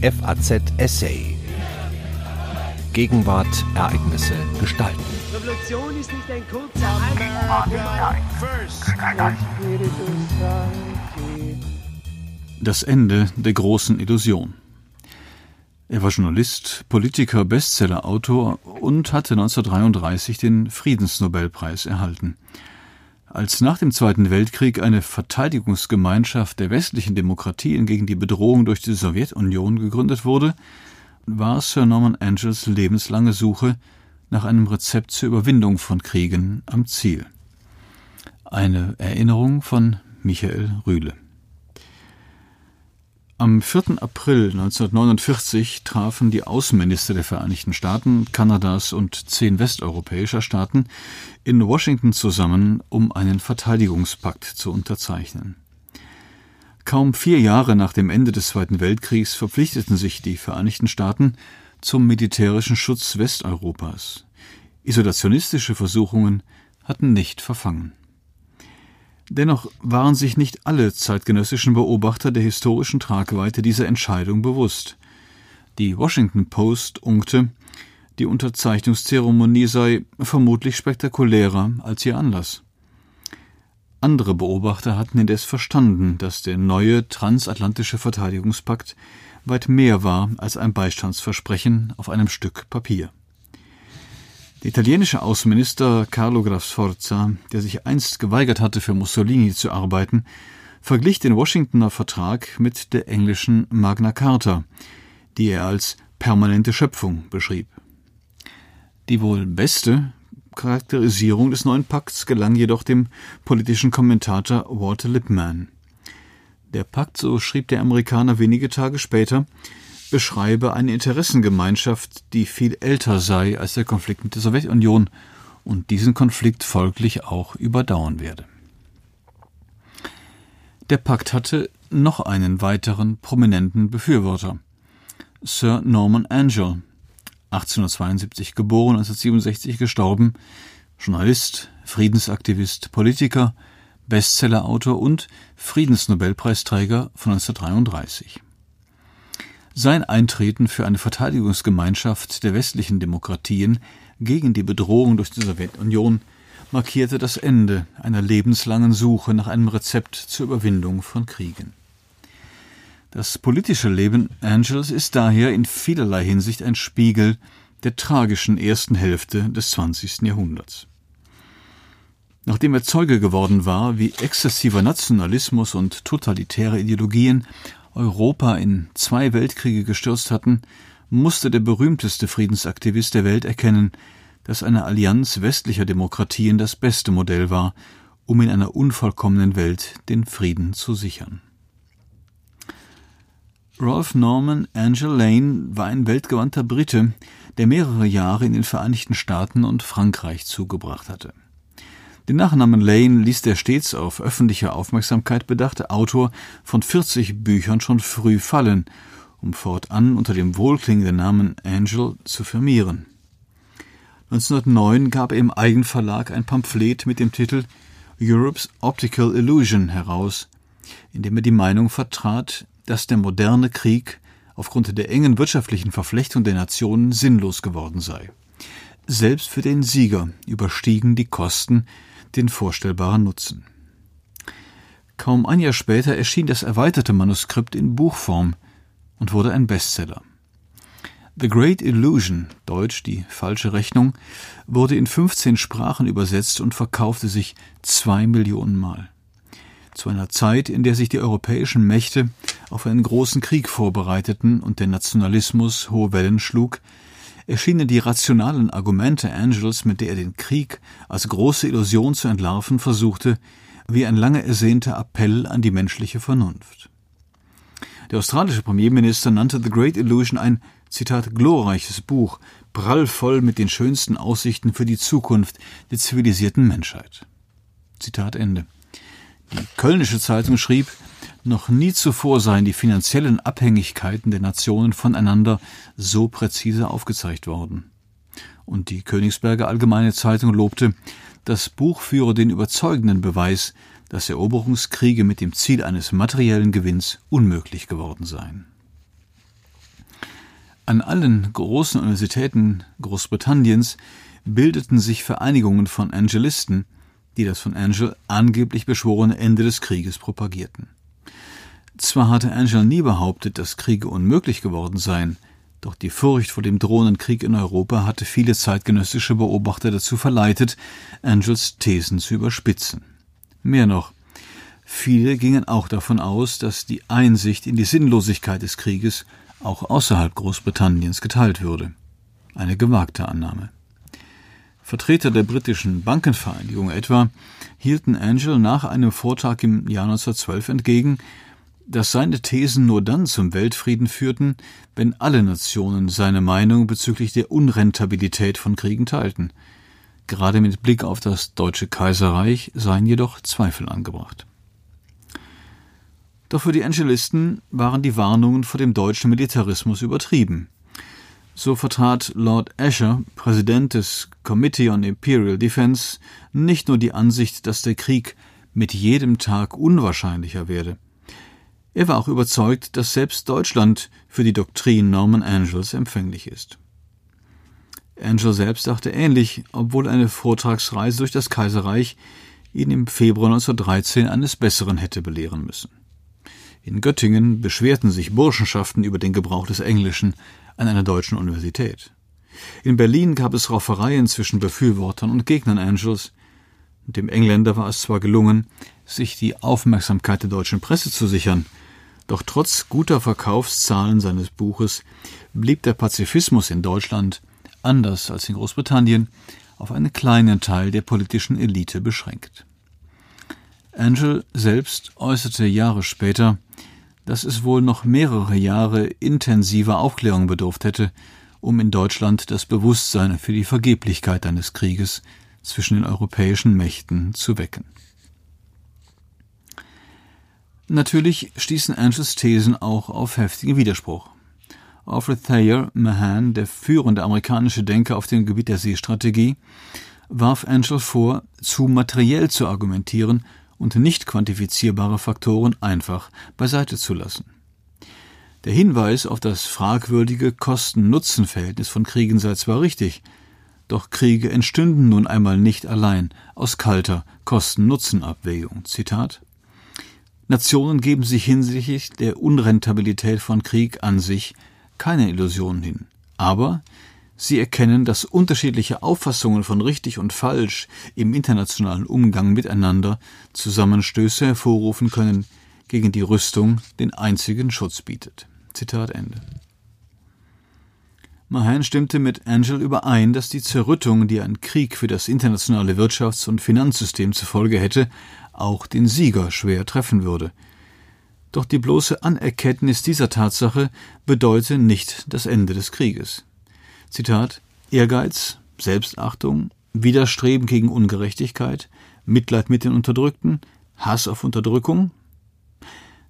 FAZ Essay. Gegenwart, Ereignisse, Gestalten. Revolution ist nicht ein kurzer Das Ende der großen Illusion. Er war Journalist, Politiker, Bestsellerautor und hatte 1933 den Friedensnobelpreis erhalten. Als nach dem Zweiten Weltkrieg eine Verteidigungsgemeinschaft der westlichen Demokratien gegen die Bedrohung durch die Sowjetunion gegründet wurde, war Sir Norman Angels lebenslange Suche nach einem Rezept zur Überwindung von Kriegen am Ziel. Eine Erinnerung von Michael Rühle. Am 4. April 1949 trafen die Außenminister der Vereinigten Staaten, Kanadas und zehn westeuropäischer Staaten in Washington zusammen, um einen Verteidigungspakt zu unterzeichnen. Kaum vier Jahre nach dem Ende des Zweiten Weltkriegs verpflichteten sich die Vereinigten Staaten zum militärischen Schutz Westeuropas. Isolationistische Versuchungen hatten nicht verfangen. Dennoch waren sich nicht alle zeitgenössischen Beobachter der historischen Tragweite dieser Entscheidung bewusst. Die Washington Post unkte, die Unterzeichnungszeremonie sei vermutlich spektakulärer als ihr Anlass. Andere Beobachter hatten indes verstanden, dass der neue transatlantische Verteidigungspakt weit mehr war als ein Beistandsversprechen auf einem Stück Papier. Der italienische Außenminister Carlo Graf Sforza, der sich einst geweigert hatte, für Mussolini zu arbeiten, verglich den Washingtoner Vertrag mit der englischen Magna Carta, die er als permanente Schöpfung beschrieb. Die wohl beste Charakterisierung des neuen Pakts gelang jedoch dem politischen Kommentator Walter Lippmann. Der Pakt, so schrieb der Amerikaner wenige Tage später, beschreibe eine Interessengemeinschaft, die viel älter sei als der Konflikt mit der Sowjetunion und diesen Konflikt folglich auch überdauern werde. Der Pakt hatte noch einen weiteren prominenten Befürworter. Sir Norman Angell, 1872 geboren, 1967 gestorben, Journalist, Friedensaktivist, Politiker, Bestsellerautor und Friedensnobelpreisträger von 1933. Sein Eintreten für eine Verteidigungsgemeinschaft der westlichen Demokratien gegen die Bedrohung durch die Sowjetunion markierte das Ende einer lebenslangen Suche nach einem Rezept zur Überwindung von Kriegen. Das politische Leben Angels ist daher in vielerlei Hinsicht ein Spiegel der tragischen ersten Hälfte des 20. Jahrhunderts. Nachdem er Zeuge geworden war, wie exzessiver Nationalismus und totalitäre Ideologien Europa in zwei Weltkriege gestürzt hatten, musste der berühmteste Friedensaktivist der Welt erkennen, dass eine Allianz westlicher Demokratien das beste Modell war, um in einer unvollkommenen Welt den Frieden zu sichern. Rolf Norman Angel Lane war ein weltgewandter Brite, der mehrere Jahre in den Vereinigten Staaten und Frankreich zugebracht hatte. Den Nachnamen Lane ließ der stets auf öffentliche Aufmerksamkeit bedachte Autor von 40 Büchern schon früh fallen, um fortan unter dem wohlklingenden Namen Angel zu firmieren. 1909 gab er im Eigenverlag ein Pamphlet mit dem Titel Europe's Optical Illusion heraus, in dem er die Meinung vertrat, dass der moderne Krieg aufgrund der engen wirtschaftlichen Verflechtung der Nationen sinnlos geworden sei. Selbst für den Sieger überstiegen die Kosten den vorstellbaren Nutzen. Kaum ein Jahr später erschien das erweiterte Manuskript in Buchform und wurde ein Bestseller. The Great Illusion, deutsch die falsche Rechnung, wurde in 15 Sprachen übersetzt und verkaufte sich zwei Millionen Mal. Zu einer Zeit, in der sich die europäischen Mächte auf einen großen Krieg vorbereiteten und der Nationalismus hohe Wellen schlug, erschienen die rationalen Argumente Angels, mit der er den Krieg als große Illusion zu entlarven versuchte, wie ein lange ersehnter Appell an die menschliche Vernunft. Der australische Premierminister nannte The Great Illusion ein Zitat glorreiches Buch, prallvoll mit den schönsten Aussichten für die Zukunft der zivilisierten Menschheit. Zitat Ende. Die Kölnische Zeitung schrieb, noch nie zuvor seien die finanziellen Abhängigkeiten der Nationen voneinander so präzise aufgezeigt worden. Und die Königsberger Allgemeine Zeitung lobte, das Buch führe den überzeugenden Beweis, dass Eroberungskriege mit dem Ziel eines materiellen Gewinns unmöglich geworden seien. An allen großen Universitäten Großbritanniens bildeten sich Vereinigungen von Angelisten, die das von Angel angeblich beschworene Ende des Krieges propagierten. Zwar hatte Angel nie behauptet, dass Kriege unmöglich geworden seien, doch die Furcht vor dem drohenden Krieg in Europa hatte viele zeitgenössische Beobachter dazu verleitet, Angels Thesen zu überspitzen. Mehr noch, viele gingen auch davon aus, dass die Einsicht in die Sinnlosigkeit des Krieges auch außerhalb Großbritanniens geteilt würde. Eine gewagte Annahme. Vertreter der britischen Bankenvereinigung etwa hielten Angel nach einem Vortrag im Jahr 1912 entgegen, dass seine Thesen nur dann zum Weltfrieden führten, wenn alle Nationen seine Meinung bezüglich der Unrentabilität von Kriegen teilten. Gerade mit Blick auf das Deutsche Kaiserreich seien jedoch Zweifel angebracht. Doch für die Angelisten waren die Warnungen vor dem deutschen Militarismus übertrieben. So vertrat Lord Asher, Präsident des Committee on Imperial Defense, nicht nur die Ansicht, dass der Krieg mit jedem Tag unwahrscheinlicher werde. Er war auch überzeugt, dass selbst Deutschland für die Doktrin Norman Angels empfänglich ist. Angel selbst dachte ähnlich, obwohl eine Vortragsreise durch das Kaiserreich ihn im Februar 1913 eines Besseren hätte belehren müssen. In Göttingen beschwerten sich Burschenschaften über den Gebrauch des Englischen an einer deutschen Universität. In Berlin gab es Raufereien zwischen Befürwortern und Gegnern Angels. Dem Engländer war es zwar gelungen, sich die Aufmerksamkeit der deutschen Presse zu sichern, doch trotz guter Verkaufszahlen seines Buches blieb der Pazifismus in Deutschland, anders als in Großbritannien, auf einen kleinen Teil der politischen Elite beschränkt. Angel selbst äußerte Jahre später, dass es wohl noch mehrere Jahre intensiver Aufklärung bedurft hätte, um in Deutschland das Bewusstsein für die Vergeblichkeit eines Krieges zwischen den europäischen Mächten zu wecken. Natürlich stießen Angels Thesen auch auf heftigen Widerspruch. Alfred Thayer Mahan, der führende amerikanische Denker auf dem Gebiet der Seestrategie, warf Angel vor, zu materiell zu argumentieren und nicht quantifizierbare Faktoren einfach beiseite zu lassen. Der Hinweis auf das fragwürdige Kosten-Nutzen-Verhältnis von Kriegen sei zwar richtig, doch Kriege entstünden nun einmal nicht allein aus kalter Kosten-Nutzen-Abwägung. Zitat Nationen geben sich hinsichtlich der Unrentabilität von Krieg an sich keine Illusionen hin. Aber Sie erkennen, dass unterschiedliche Auffassungen von richtig und falsch im internationalen Umgang miteinander Zusammenstöße hervorrufen können, gegen die Rüstung den einzigen Schutz bietet. Zitat Ende. Mahan stimmte mit Angel überein, dass die Zerrüttung, die ein Krieg für das internationale Wirtschafts- und Finanzsystem zur Folge hätte, auch den Sieger schwer treffen würde. Doch die bloße Anerkenntnis dieser Tatsache bedeute nicht das Ende des Krieges. Zitat Ehrgeiz, Selbstachtung, Widerstreben gegen Ungerechtigkeit, Mitleid mit den Unterdrückten, Hass auf Unterdrückung.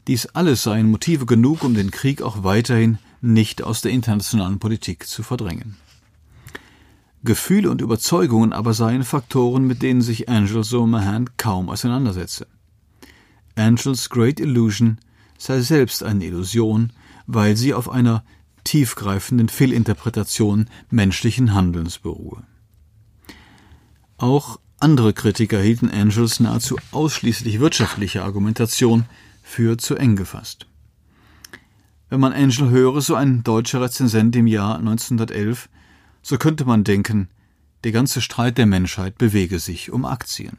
Dies alles seien Motive genug, um den Krieg auch weiterhin nicht aus der internationalen Politik zu verdrängen. Gefühle und Überzeugungen aber seien Faktoren, mit denen sich Angel so Mahan kaum auseinandersetze. Angels Great Illusion sei selbst eine Illusion, weil sie auf einer tiefgreifenden Fehlinterpretation menschlichen Handelns beruhe. Auch andere Kritiker hielten Angels nahezu ausschließlich wirtschaftliche Argumentation für zu eng gefasst. Wenn man Angel höre, so ein deutscher Rezensent im Jahr 1911, so könnte man denken, der ganze Streit der Menschheit bewege sich um Aktien.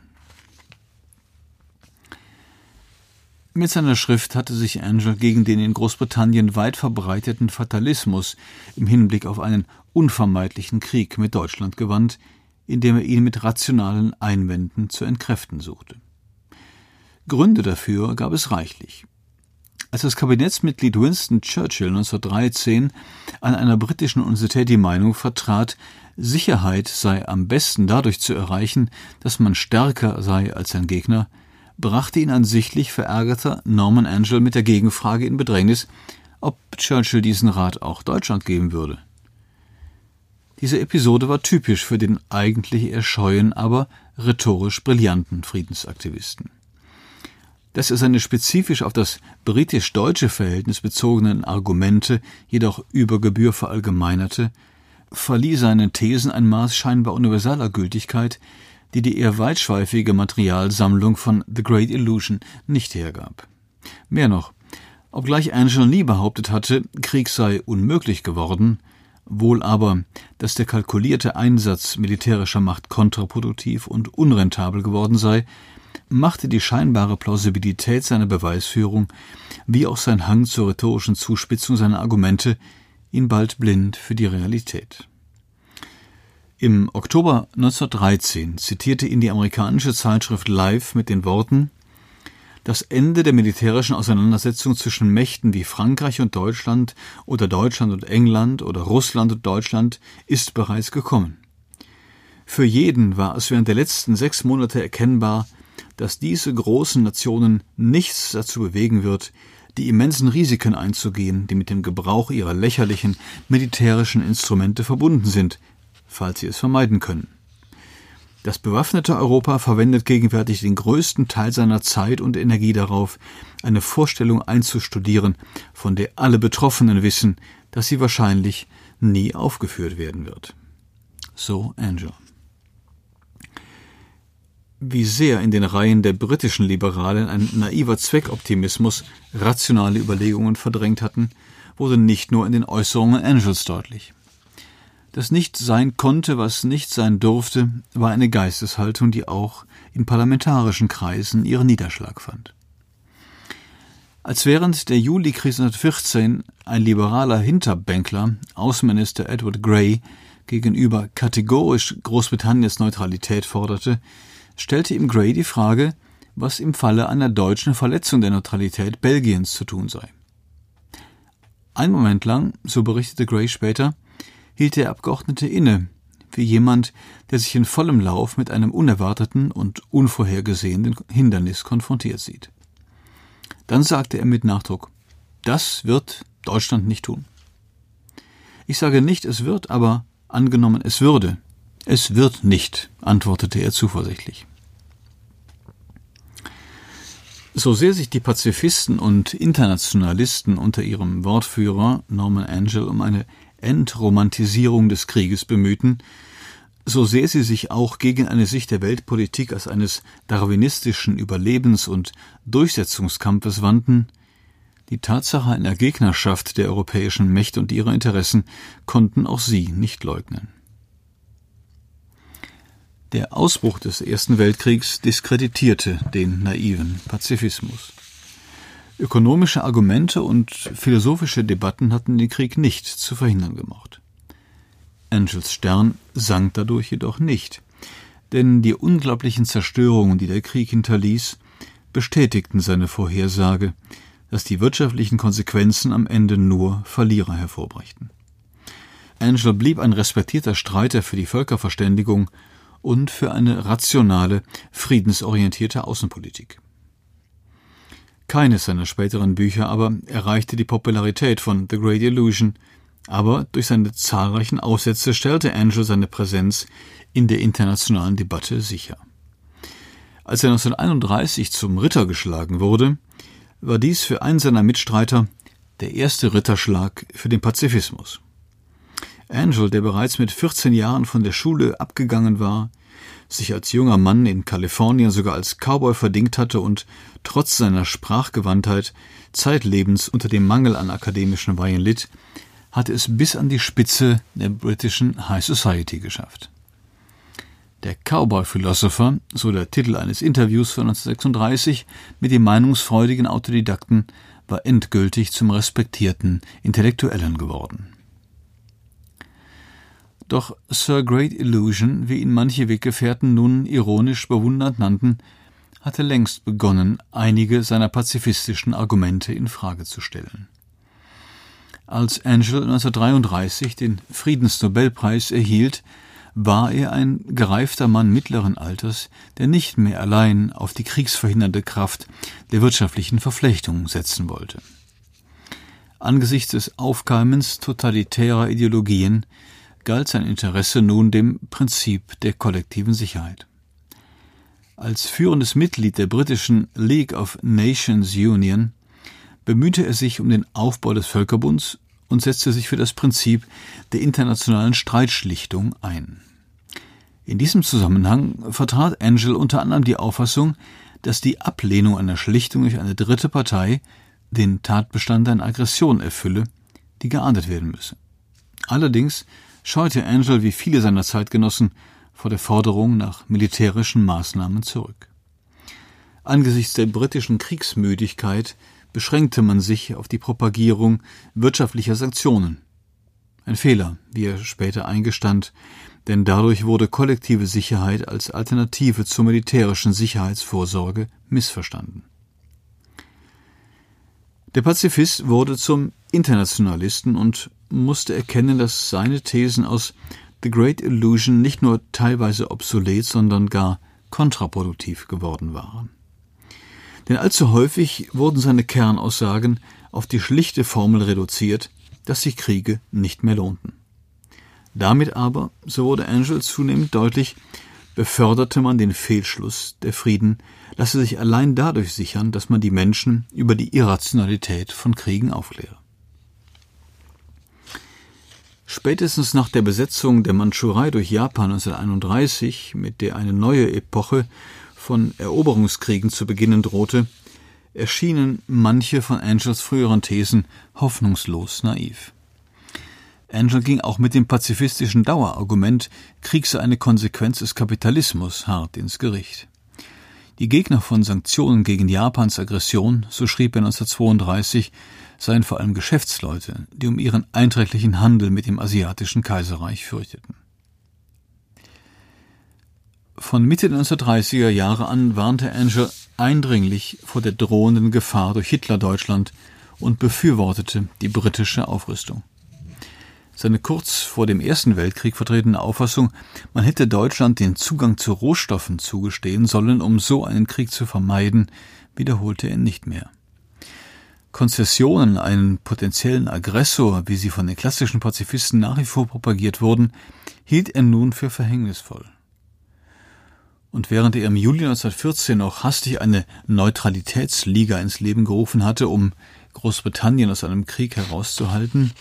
Mit seiner Schrift hatte sich Angel gegen den in Großbritannien weit verbreiteten Fatalismus im Hinblick auf einen unvermeidlichen Krieg mit Deutschland gewandt, indem er ihn mit rationalen Einwänden zu entkräften suchte. Gründe dafür gab es reichlich. Als das Kabinettsmitglied Winston Churchill 1913 an einer britischen Universität die Meinung vertrat, Sicherheit sei am besten dadurch zu erreichen, dass man stärker sei als sein Gegner, brachte ihn ein sichtlich verärgerter Norman Angel mit der Gegenfrage in Bedrängnis, ob Churchill diesen Rat auch Deutschland geben würde. Diese Episode war typisch für den eigentlich eher scheuen, aber rhetorisch brillanten Friedensaktivisten. Dass er seine spezifisch auf das britisch-deutsche Verhältnis bezogenen Argumente jedoch über Gebühr verallgemeinerte, verlieh seinen Thesen ein Maß scheinbar universaler Gültigkeit, die die eher weitschweifige Materialsammlung von The Great Illusion nicht hergab. Mehr noch, obgleich Angel nie behauptet hatte, Krieg sei unmöglich geworden, wohl aber, dass der kalkulierte Einsatz militärischer Macht kontraproduktiv und unrentabel geworden sei, machte die scheinbare Plausibilität seiner Beweisführung wie auch sein Hang zur rhetorischen Zuspitzung seiner Argumente ihn bald blind für die Realität. Im Oktober 1913 zitierte ihn die amerikanische Zeitschrift Life mit den Worten Das Ende der militärischen Auseinandersetzung zwischen Mächten wie Frankreich und Deutschland oder Deutschland und England oder Russland und Deutschland ist bereits gekommen. Für jeden war es während der letzten sechs Monate erkennbar, dass diese großen Nationen nichts dazu bewegen wird, die immensen Risiken einzugehen, die mit dem Gebrauch ihrer lächerlichen militärischen Instrumente verbunden sind, falls sie es vermeiden können. Das bewaffnete Europa verwendet gegenwärtig den größten Teil seiner Zeit und Energie darauf, eine Vorstellung einzustudieren, von der alle Betroffenen wissen, dass sie wahrscheinlich nie aufgeführt werden wird. So Angel. Wie sehr in den Reihen der britischen Liberalen ein naiver Zweckoptimismus rationale Überlegungen verdrängt hatten, wurde nicht nur in den Äußerungen Angels deutlich. Das nicht sein konnte, was nicht sein durfte, war eine Geisteshaltung, die auch in parlamentarischen Kreisen ihren Niederschlag fand. Als während der Juli-Krise 1914 ein liberaler Hinterbänkler, Außenminister Edward Grey, gegenüber kategorisch Großbritanniens Neutralität forderte, stellte ihm Grey die Frage, was im Falle einer deutschen Verletzung der Neutralität Belgiens zu tun sei. Ein Moment lang, so berichtete Grey später, hielt der Abgeordnete inne, wie jemand, der sich in vollem Lauf mit einem unerwarteten und unvorhergesehenen Hindernis konfrontiert sieht. Dann sagte er mit Nachdruck, das wird Deutschland nicht tun. Ich sage nicht, es wird, aber angenommen, es würde. Es wird nicht, antwortete er zuversichtlich. So sehr sich die Pazifisten und Internationalisten unter ihrem Wortführer Norman Angel um eine Entromantisierung des Krieges bemühten, so sehr sie sich auch gegen eine Sicht der Weltpolitik als eines darwinistischen Überlebens- und Durchsetzungskampfes wandten, die Tatsache einer Gegnerschaft der europäischen Mächte und ihrer Interessen konnten auch sie nicht leugnen. Der Ausbruch des Ersten Weltkriegs diskreditierte den naiven Pazifismus. Ökonomische Argumente und philosophische Debatten hatten den Krieg nicht zu verhindern gemocht. Angels Stern sank dadurch jedoch nicht, denn die unglaublichen Zerstörungen, die der Krieg hinterließ, bestätigten seine Vorhersage, dass die wirtschaftlichen Konsequenzen am Ende nur Verlierer hervorbrächten. Angel blieb ein respektierter Streiter für die Völkerverständigung und für eine rationale, friedensorientierte Außenpolitik. Keines seiner späteren Bücher aber erreichte die Popularität von The Great Illusion, aber durch seine zahlreichen Aufsätze stellte Angel seine Präsenz in der internationalen Debatte sicher. Als er 1931 zum Ritter geschlagen wurde, war dies für einen seiner Mitstreiter der erste Ritterschlag für den Pazifismus. Angel, der bereits mit 14 Jahren von der Schule abgegangen war, sich als junger Mann in Kalifornien sogar als Cowboy verdingt hatte und trotz seiner Sprachgewandtheit zeitlebens unter dem Mangel an akademischen Weihen litt, hatte es bis an die Spitze der britischen High Society geschafft. Der Cowboy-Philosopher, so der Titel eines Interviews von 1936 mit dem meinungsfreudigen Autodidakten, war endgültig zum respektierten Intellektuellen geworden. Doch Sir Great Illusion, wie ihn manche Weggefährten nun ironisch bewundernd nannten, hatte längst begonnen, einige seiner pazifistischen Argumente in Frage zu stellen. Als Angel 1933 den Friedensnobelpreis erhielt, war er ein gereifter Mann mittleren Alters, der nicht mehr allein auf die kriegsverhindernde Kraft der wirtschaftlichen Verflechtung setzen wollte. Angesichts des Aufkeimens totalitärer Ideologien galt sein Interesse nun dem Prinzip der kollektiven Sicherheit. Als führendes Mitglied der britischen League of Nations Union bemühte er sich um den Aufbau des Völkerbunds und setzte sich für das Prinzip der internationalen Streitschlichtung ein. In diesem Zusammenhang vertrat Angel unter anderem die Auffassung, dass die Ablehnung einer Schlichtung durch eine dritte Partei den Tatbestand einer Aggression erfülle, die geahndet werden müsse. Allerdings scheute Angel wie viele seiner Zeitgenossen vor der Forderung nach militärischen Maßnahmen zurück. Angesichts der britischen Kriegsmüdigkeit beschränkte man sich auf die Propagierung wirtschaftlicher Sanktionen. Ein Fehler, wie er später eingestand, denn dadurch wurde kollektive Sicherheit als Alternative zur militärischen Sicherheitsvorsorge missverstanden. Der Pazifist wurde zum Internationalisten und musste erkennen, dass seine Thesen aus The Great Illusion nicht nur teilweise obsolet, sondern gar kontraproduktiv geworden waren. Denn allzu häufig wurden seine Kernaussagen auf die schlichte Formel reduziert, dass sich Kriege nicht mehr lohnten. Damit aber, so wurde Angel zunehmend deutlich, beförderte man den Fehlschluss, der Frieden lasse sich allein dadurch sichern, dass man die Menschen über die Irrationalität von Kriegen aufkläre. Spätestens nach der Besetzung der Mandschurei durch Japan 1931, mit der eine neue Epoche von Eroberungskriegen zu beginnen drohte, erschienen manche von Angels früheren Thesen hoffnungslos naiv. Angel ging auch mit dem pazifistischen Dauerargument, Krieg sei eine Konsequenz des Kapitalismus, hart ins Gericht. Die Gegner von Sanktionen gegen Japans Aggression, so schrieb er 1932, seien vor allem Geschäftsleute, die um ihren einträglichen Handel mit dem asiatischen Kaiserreich fürchteten. Von Mitte der 1930er Jahre an warnte Angel eindringlich vor der drohenden Gefahr durch Hitler-Deutschland und befürwortete die britische Aufrüstung seine kurz vor dem Ersten Weltkrieg vertretene Auffassung, man hätte Deutschland den Zugang zu Rohstoffen zugestehen sollen, um so einen Krieg zu vermeiden, wiederholte er nicht mehr. Konzessionen, einen potenziellen Aggressor, wie sie von den klassischen Pazifisten nach wie vor propagiert wurden, hielt er nun für verhängnisvoll. Und während er im Juli 1914 noch hastig eine Neutralitätsliga ins Leben gerufen hatte, um Großbritannien aus einem Krieg herauszuhalten,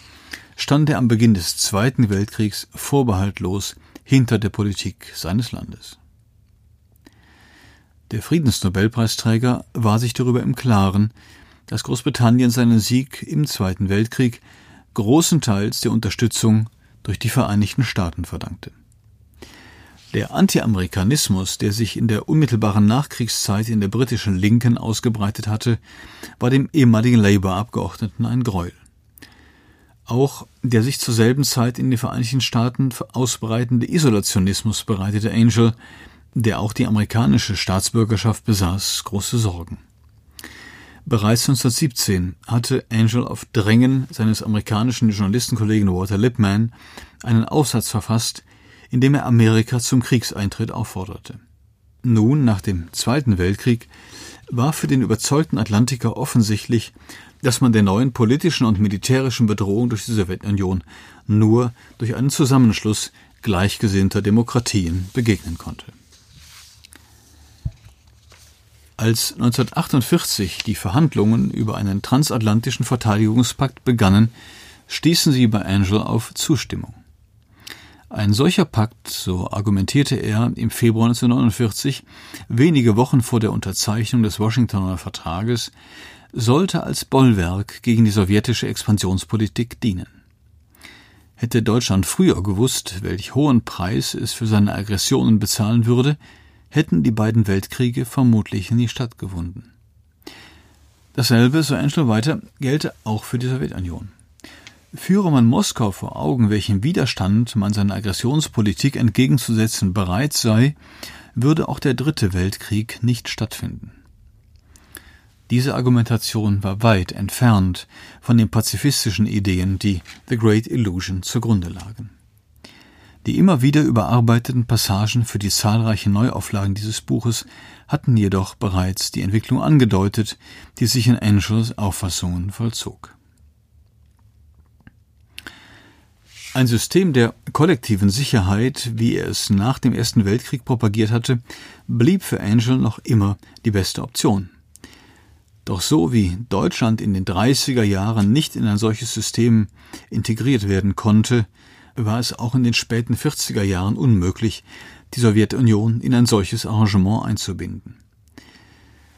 stand er am Beginn des Zweiten Weltkriegs vorbehaltlos hinter der Politik seines Landes. Der Friedensnobelpreisträger war sich darüber im Klaren, dass Großbritannien seinen Sieg im Zweiten Weltkrieg großenteils der Unterstützung durch die Vereinigten Staaten verdankte. Der Anti-Amerikanismus, der sich in der unmittelbaren Nachkriegszeit in der britischen Linken ausgebreitet hatte, war dem ehemaligen Labour-Abgeordneten ein Gräuel. Auch der sich zur selben Zeit in den Vereinigten Staaten ausbreitende Isolationismus bereitete Angel, der auch die amerikanische Staatsbürgerschaft besaß, große Sorgen. Bereits 1917 hatte Angel auf Drängen seines amerikanischen Journalistenkollegen Walter Lippmann einen Aufsatz verfasst, in dem er Amerika zum Kriegseintritt aufforderte. Nun, nach dem Zweiten Weltkrieg, war für den überzeugten Atlantiker offensichtlich, dass man der neuen politischen und militärischen Bedrohung durch die Sowjetunion nur durch einen Zusammenschluss gleichgesinnter Demokratien begegnen konnte. Als 1948 die Verhandlungen über einen transatlantischen Verteidigungspakt begannen, stießen sie bei Angel auf Zustimmung. Ein solcher Pakt, so argumentierte er im Februar 1949, wenige Wochen vor der Unterzeichnung des Washingtoner Vertrages, sollte als Bollwerk gegen die sowjetische Expansionspolitik dienen. Hätte Deutschland früher gewusst, welch hohen Preis es für seine Aggressionen bezahlen würde, hätten die beiden Weltkriege vermutlich nie stattgefunden. Dasselbe, so Enschel weiter, gelte auch für die Sowjetunion. Führe man Moskau vor Augen, welchen Widerstand man seiner Aggressionspolitik entgegenzusetzen bereit sei, würde auch der dritte Weltkrieg nicht stattfinden. Diese Argumentation war weit entfernt von den pazifistischen Ideen, die The Great Illusion zugrunde lagen. Die immer wieder überarbeiteten Passagen für die zahlreichen Neuauflagen dieses Buches hatten jedoch bereits die Entwicklung angedeutet, die sich in Angels Auffassungen vollzog. Ein System der kollektiven Sicherheit, wie er es nach dem Ersten Weltkrieg propagiert hatte, blieb für Angel noch immer die beste Option. Doch so wie Deutschland in den 30er Jahren nicht in ein solches System integriert werden konnte, war es auch in den späten 40er Jahren unmöglich, die Sowjetunion in ein solches Arrangement einzubinden.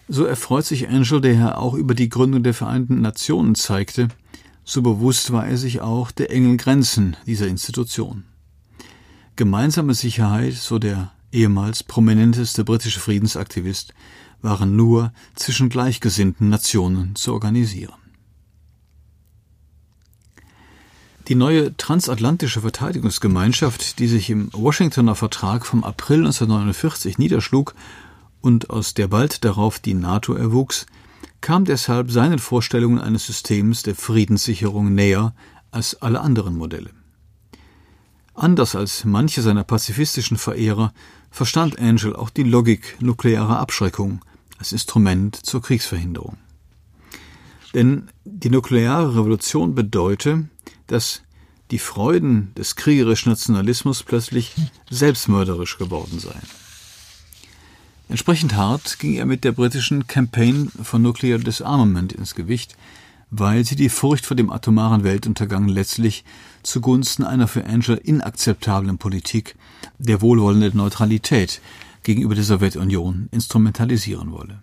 So erfreut sich Angel, der ja auch über die Gründung der Vereinten Nationen zeigte, so bewusst war er sich auch der engen Grenzen dieser Institution. Gemeinsame Sicherheit, so der ehemals prominenteste britische Friedensaktivist, waren nur zwischen gleichgesinnten Nationen zu organisieren. Die neue transatlantische Verteidigungsgemeinschaft, die sich im Washingtoner Vertrag vom April 1949 niederschlug und aus der bald darauf die NATO erwuchs, kam deshalb seinen Vorstellungen eines Systems der Friedenssicherung näher als alle anderen Modelle. Anders als manche seiner pazifistischen Verehrer verstand Angel auch die Logik nuklearer Abschreckung als Instrument zur Kriegsverhinderung. Denn die nukleare Revolution bedeute, dass die Freuden des kriegerischen Nationalismus plötzlich selbstmörderisch geworden seien. Entsprechend hart ging er mit der britischen Campaign for Nuclear Disarmament ins Gewicht, weil sie die Furcht vor dem atomaren Weltuntergang letztlich zugunsten einer für Angel inakzeptablen Politik der wohlwollenden Neutralität gegenüber der Sowjetunion instrumentalisieren wolle.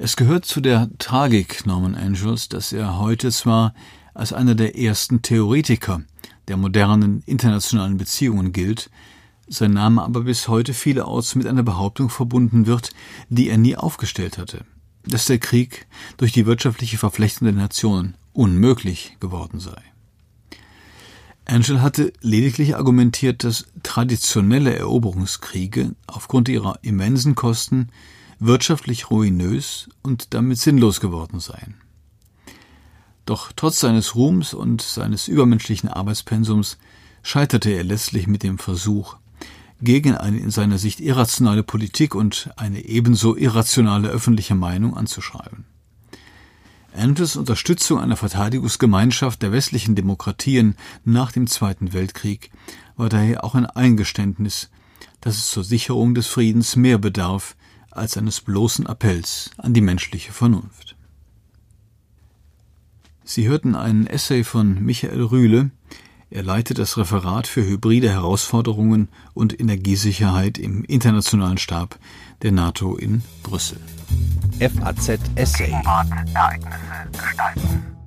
Es gehört zu der Tragik Norman Angels, dass er heute zwar als einer der ersten Theoretiker der modernen internationalen Beziehungen gilt, sein Name aber bis heute vielerorts mit einer Behauptung verbunden wird, die er nie aufgestellt hatte, dass der Krieg durch die wirtschaftliche Verflechtung der Nationen unmöglich geworden sei. Angel hatte lediglich argumentiert, dass traditionelle Eroberungskriege aufgrund ihrer immensen Kosten wirtschaftlich ruinös und damit sinnlos geworden seien. Doch trotz seines Ruhms und seines übermenschlichen Arbeitspensums scheiterte er letztlich mit dem Versuch, gegen eine in seiner Sicht irrationale Politik und eine ebenso irrationale öffentliche Meinung anzuschreiben. Erntes Unterstützung einer Verteidigungsgemeinschaft der westlichen Demokratien nach dem Zweiten Weltkrieg war daher auch ein Eingeständnis, dass es zur Sicherung des Friedens mehr bedarf als eines bloßen Appells an die menschliche Vernunft. Sie hörten einen Essay von Michael Rühle, er leitet das Referat für hybride Herausforderungen und Energiesicherheit im Internationalen Stab der NATO in Brüssel. FAZ Essay. Ereignisse gestalten.